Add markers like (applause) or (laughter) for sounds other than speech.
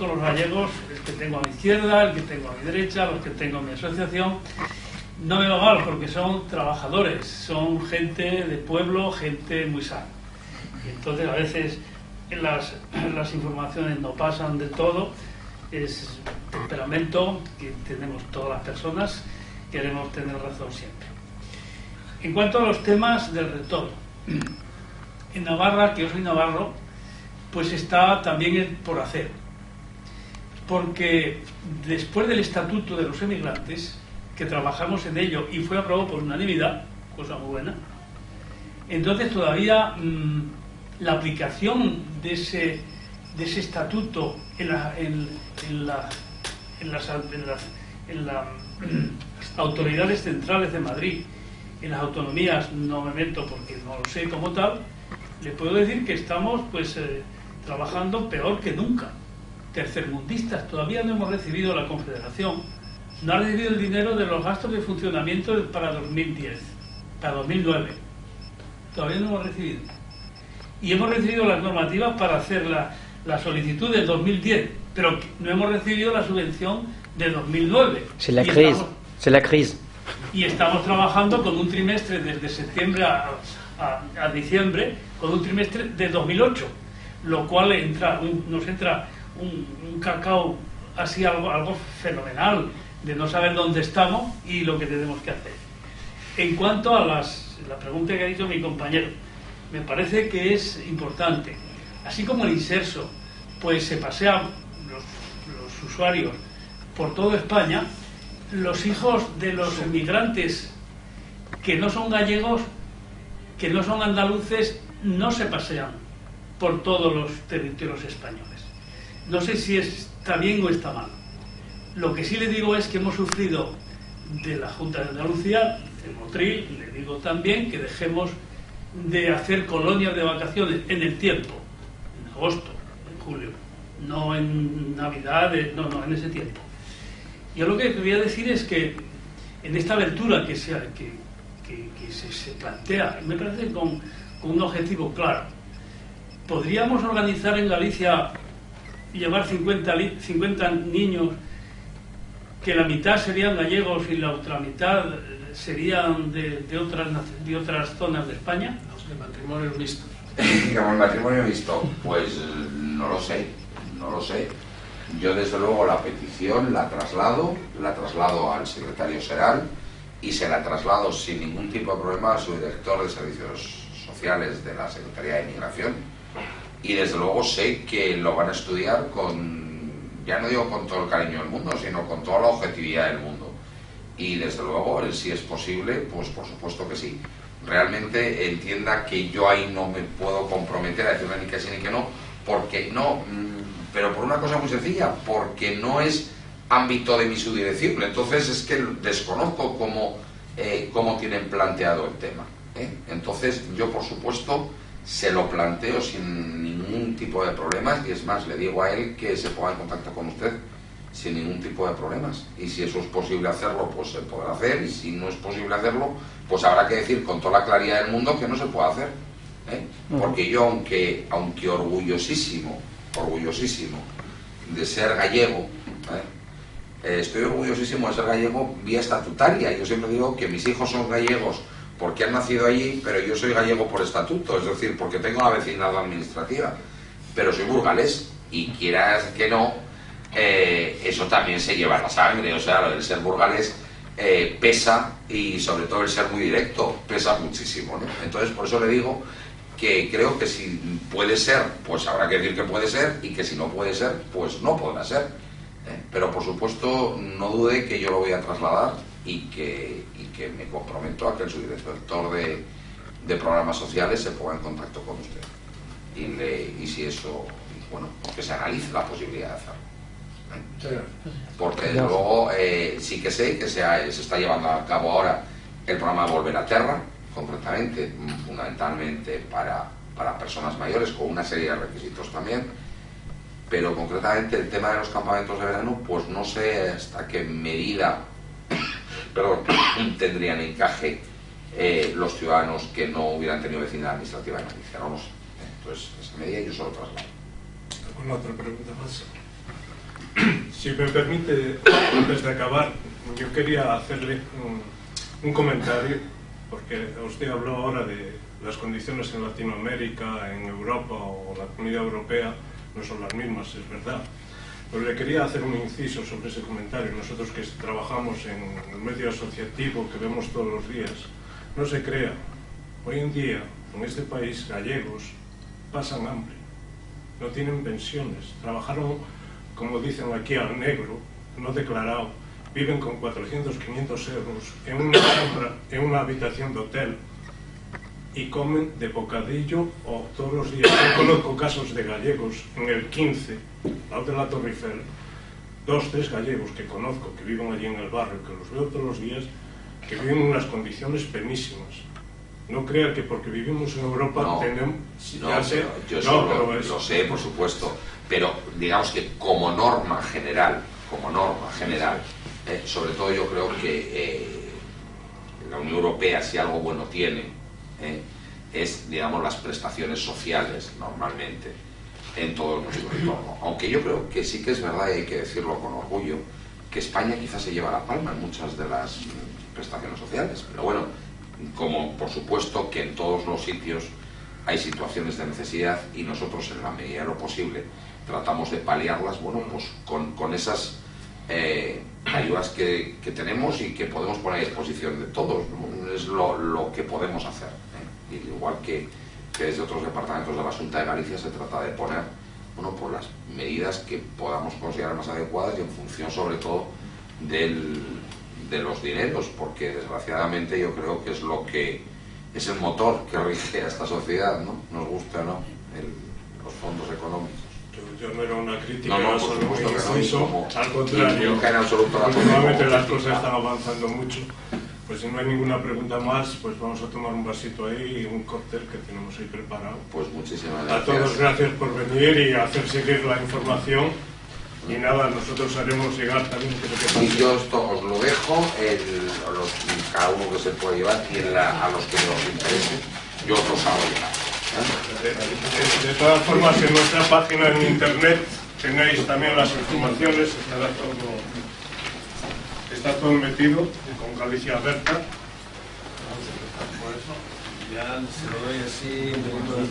con los gallegos, el que tengo a mi izquierda, el que tengo a mi derecha, los que tengo en mi asociación, no me va mal porque son trabajadores, son gente de pueblo, gente muy sana. Entonces a veces las, las informaciones no pasan de todo, es temperamento que tenemos todas las personas, queremos tener razón siempre. En cuanto a los temas del retorno, en Navarra, que yo soy navarro, pues está también por hacer. Porque después del Estatuto de los Emigrantes, que trabajamos en ello y fue aprobado por unanimidad, cosa muy buena, entonces todavía mm, la aplicación de ese, estatuto en las autoridades centrales de Madrid, en las autonomías, no me meto porque no lo sé como tal, le puedo decir que estamos pues eh, trabajando peor que nunca. Tercermundistas, todavía no hemos recibido la Confederación, no ha recibido el dinero de los gastos de funcionamiento para 2010, para 2009. Todavía no hemos recibido. Y hemos recibido las normativas para hacer la, la solicitud del 2010, pero no hemos recibido la subvención de 2009. C'est la crise. C'est la crise. Y estamos trabajando con un trimestre desde septiembre a, a, diciembre, con un trimestre de 2008, lo cual entra, nos entra un, cacao así algo, algo fenomenal de no saber dónde estamos y lo que tenemos que hacer. En cuanto a las, la pregunta que ha dicho mi compañero, me parece que es importante. Así como el inserso, pues se pasean los, los usuarios por toda España, los hijos de los emigrantes que no son gallegos, que no son andaluces, no se pasean por todos los territorios españoles. No sé si está bien o está mal. Lo que sí le digo es que hemos sufrido de la Junta de Andalucía, en Motril, le digo también que dejemos de hacer colonias de vacaciones en el tiempo, en agosto, en julio, no en Navidad, no, no, en ese tiempo. Yo lo que quería decir es que en esta aventura que se, que, se, plantea, me parece con, un objetivo claro, podríamos organizar en Galicia y llevar 50, 50 niños que la mitad serían gallegos y la otra mitad serían de, otras, de otras zonas de España? El matrimonio visto. Digamos, el matrimonio visto, pues no lo sé, no lo sé. Yo desde luego la petición la traslado, la traslado al secretario Seral y se la traslado sin ningún tipo de problema a su director de servicios sociales de la Secretaría de Inmigración y desde luego sé que lo van a estudiar con, ya no digo con todo el cariño del mundo, sino con toda la objetividad del mundo. Y desde luego, si es posible, pues por supuesto que sí. Realmente entienda que yo ahí no me puedo comprometer a decirle ni que sí ni que no, porque no, mm, pero por una cosa muy sencilla, porque no es ámbito de mi subdirección. Entonces es que desconozco cómo, eh, cómo tienen planteado el tema. ¿eh? Entonces yo, por supuesto, se lo planteo sin ningún tipo de problemas y es más, le digo a él que se ponga en contacto con usted sin ningún tipo de problemas. Y si eso es posible hacerlo, pues se podrá hacer. Y si no es posible hacerlo, pues habrá que decir con toda la claridad del mundo que no se puede hacer. ¿eh? Porque yo, aunque, aunque orgullosísimo orgullosísimo de ser gallego. ¿eh? Eh, estoy orgullosísimo de ser gallego vía estatutaria. Yo siempre digo que mis hijos son gallegos porque han nacido allí, pero yo soy gallego por estatuto, es decir, porque tengo la vecindad administrativa. Pero soy burgalés y quieras que no, eh, eso también se lleva la sangre. O sea, del ser burgalés pesa y sobre todo el ser muy directo pesa muchísimo. Entonces, por eso le digo que creo que si puede ser, pues habrá que decir que puede ser y que si no puede ser, pues no podrá ser. ¿eh? Pero por supuesto, no dude que yo lo voy a trasladar y que, que me comprometo a que el subdirector de, de programas sociales se ponga en contacto con usted. Y, le, y si eso, bueno, que se analice la posibilidad de hacerlo. Porque luego eh, sí que sé que se, se está llevando a cabo ahora el programa Volver a Terra, concretamente, fundamentalmente para, para personas mayores, con una serie de requisitos también, pero concretamente el tema de los campamentos de verano, pues no sé hasta qué medida (coughs) perdón, tendrían encaje eh, los ciudadanos que no hubieran tenido vecindad administrativa en Galicia, no lo sé. Entonces, esa medida yo solo traslado. ¿Alguna otra pregunta más? Si me permite, antes de acabar, yo quería hacerle un, un comentario, porque usted habló ahora de las condiciones en Latinoamérica, en Europa o la Comunidad Europea, no son las mismas, es verdad. Pero le quería hacer un inciso sobre ese comentario. Nosotros que trabajamos en el medio asociativo, que vemos todos los días, no se crea. Hoy en día, en este país, gallegos pasan hambre, no tienen pensiones, trabajaron, como dicen aquí, al negro, no declarado, viven con 400, 500 euros en una, en una habitación de hotel y comen de bocadillo o todos los días. Yo conozco casos de gallegos en el 15, lado de la Torre Eiffel, dos, tres gallegos que conozco, que viven allí en el barrio, que los veo todos los días, que viven en unas condiciones penísimas. No crea que porque vivimos en Europa No, tenemos... no, ya sé, yo no, lo- es- lo sé, por supuesto, pero digamos que como norma general, como norma general, eh, sobre todo yo creo que eh, la Unión Europea, si algo bueno tiene, eh, es, digamos, las prestaciones sociales, normalmente, en todo nuestro entorno. Aunque yo creo que sí que es verdad, y hay que decirlo con orgullo, que España quizás se lleva la palma en muchas de las prestaciones sociales. Pero bueno, como por supuesto que en todos los sitios hay situaciones de necesidad y nosotros en la medida de lo posible tratamos de paliarlas, bueno, pues con, con esas eh, ayudas que, que tenemos y que podemos poner a disposición de todos. Es lo, lo que podemos hacer. Igual que, que desde otros departamentos de la Junta de Galicia se trata de poner bueno, por las medidas que podamos considerar más adecuadas y en función sobre todo del, de los dineros, porque desgraciadamente yo creo que es lo que es el motor que rige a esta sociedad, ¿no? Nos gusta o no, el- los fondos económicos. Yo, yo no era una crítica, No, no, por supuesto que no, como- al contrario. nunca en absoluto la Últimamente ponemos las cosas están avanzando mucho. Pues si no hay ninguna pregunta más, pues vamos a tomar un vasito ahí y un cóctel que tenemos ahí preparado. Pues muchísimas A gracias. todos gracias por venir y hacer seguir la información. Y nada, nosotros haremos llegar también creo que Y yo esto os lo dejo, el- los- cada uno que se puede llevar y en la- a los que nos interese, yo os los hago llegar. ¿eh? De, de- de todas formas, en nuestra página en internet tenéis también las informaciones, estará todo, está todo metido con Galicia Berta. Ya se lo doy así, un poquito de